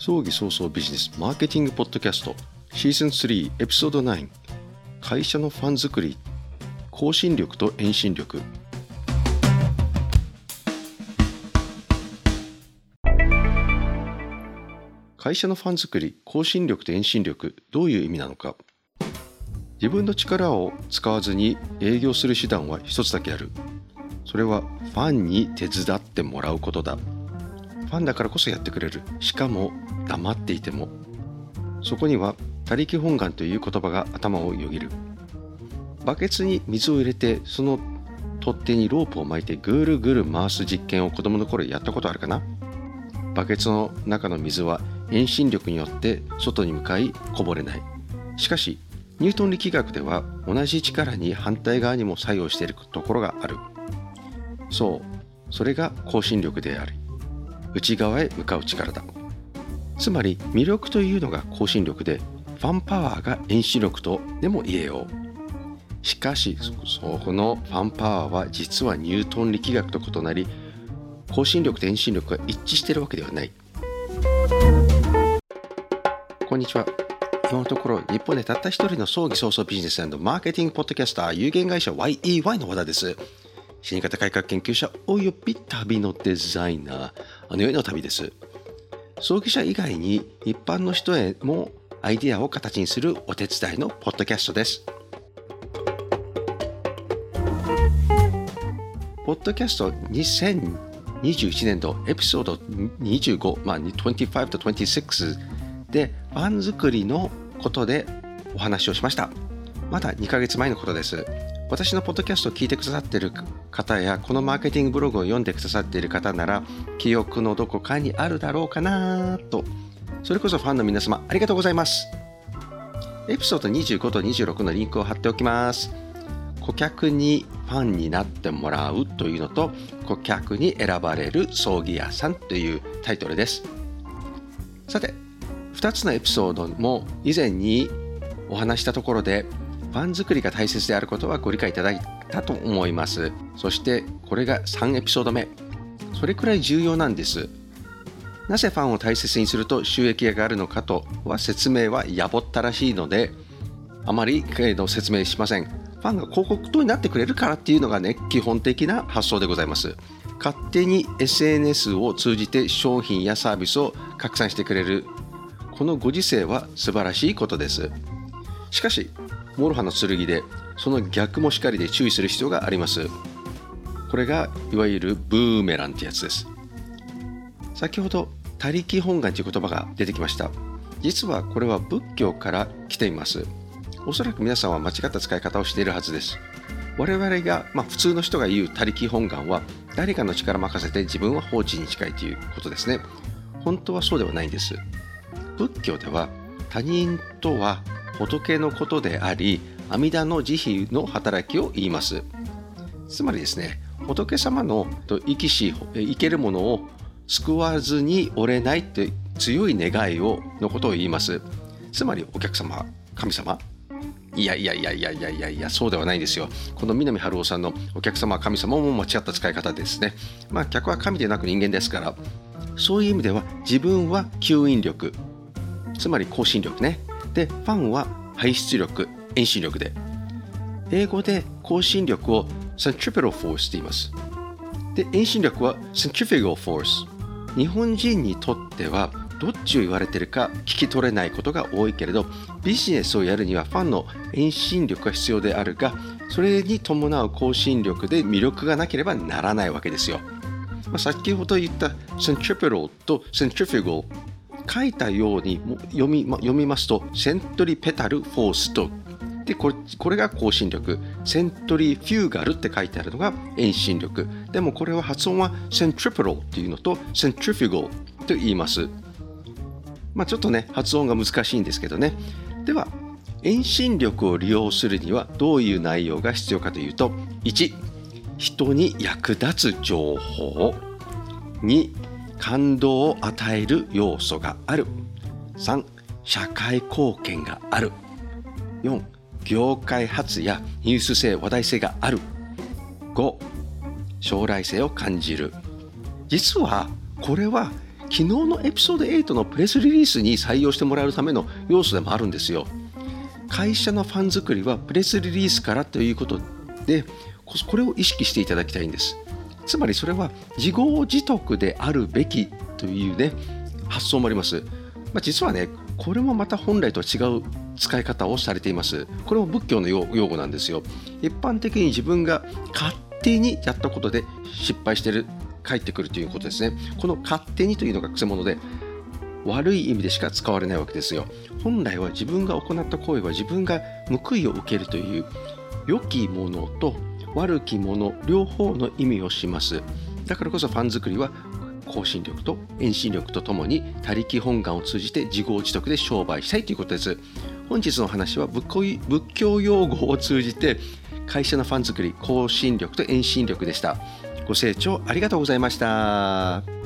葬儀早々ビジネスマーケティングポッドキャストシーズン3エピソード9会社のファン作り更新力と遠心力。会社のファン作り更新力と遠心力どういう意味なのか。自分の力を使わずに営業する手段は一つだけある。それはファンに手伝ってもらうことだ。ファンだからこそやってくれる。しかも黙っていても。そこには他力本願という言葉が頭をよぎる。バケツに水を入れてその取っ手にロープを巻いてぐるぐる回す実験を子供の頃やったことあるかな。バケツの中の水は遠心力によって外に向かいこぼれない。しかしニュートン力学では同じ力に反対側にも作用しているところがある。そうそれが向心力であり内側へ向かう力だ。つまり魅力というのが向心力でファンパワーが遠心力とでも言えよう。しかしそこのファンパワーは実はニュートン力学と異なり向心力と遠心力が一致しているわけではない。こんにちは。今のところ日本でたった一人の葬儀早々ビジネスマーケティングポッドキャスター有限会社 YEY の和田です。死に方改革研究者および旅のデザイナー。あの世の旅です。葬儀者以外に一般の人へもアイデアを形にするお手伝いのポッドキャストです。ポッドキャスト2021年度エピソード25、まあ、25と26でファン作りのことでお話をしました。まだ2ヶ月前のことです。私のポッドキャストを聞いてくださっている方やこのマーケティングブログを読んでくださっている方なら記憶のどこかにあるだろうかなと。それこそファンの皆様ありがとうございます。エピソード25と26のリンクを貼っておきます。顧客にファンになってもらうというのと顧客に選ばれる葬儀屋さんというタイトルです。さて2つのエピソードも以前にお話したところでファン作りが大切であることはご理解いただいたと思います。そしてこれが3エピソード目。それくらい重要なんです。なぜファンを大切にすると収益が上がるのかとは説明はやぼったらしいのであまり説明しません。ファンが広告塔になってくれるからっていうのがね基本的な発想でございます。勝手に SNS を通じて商品やサービスを拡散してくれる。このご時世は素晴らしいことです。しかし諸刃の剣でその逆もしかりで注意する必要があります。これがいわゆるブーメランってやつです。先ほど他力本願という言葉が出てきました。実はこれは仏教から来ています。おそらく皆さんは間違った使い方をしているはずです。我々が、まあ、普通の人が言う他力本願は誰かの力任せて自分は放置に近いということですね。本当はそうではないんです。仏教では他人とは仏のことであり阿弥陀の慈悲の働きを言います。つまりですね仏様の生きし生けるものを救わずにおれないという強い願いをのことを言います。つまりお客様神様。いやいやいやいやいやいやいやそうではないんですよ。この南春夫さんのお客様は神様も間違った使い方ですね。まあ客は神でなく人間ですからそういう意味では自分は吸引力。つまり更新力ね。でファンは排出力遠心力で。英語で更新力を centripetal force と言います。で遠心力は centrifugal force 日本人にとってはどっちを言われてるか聞き取れないことが多いけれどビジネスをやるにはファンの遠心力が必要であるがそれに伴う更新力で魅力がなければならないわけですよ、まあ、先ほど言った centripetal と centrifugal 書いたように読み,、ま、読みますとセントリペタルフォースと。でこれこれが更新力。セントリフューガルって書いてあるのが遠心力。でもこれは発音はセントリプロっていうのとセントリフィゴと言います。まあちょっとね発音が難しいんですけどね。では遠心力を利用するにはどういう内容が必要かというと1人に役立つ情報。2感動を与える要素がある3社会貢献がある4業界発やニュース性話題性がある5将来性を感じる実はこれは昨日のエピソード8のプレスリリースに採用してもらうための要素でもあるんですよ。会社のファン作りはプレスリリースからということでこれを意識していただきたいんです。つまりそれは自業自得であるべきというね発想もあります。まあ、実はねこれもまた本来とは違う使い方をされています。これも仏教の用語なんですよ。一般的に自分が勝手にやったことで失敗してる、返ってくるということですね。この勝手にというのがくせ者で、悪い意味でしか使われないわけですよ。本来は自分が行った行為は自分が報いを受けるという良きものと悪きもの両方の意味をします。だからこそファン作りは更新力と遠心力とともに他力本願を通じて自業自得で商売したいということです。本日の話は仏教用語を通じて会社のファン作り、更新力と遠心力でした。ご清聴ありがとうございました。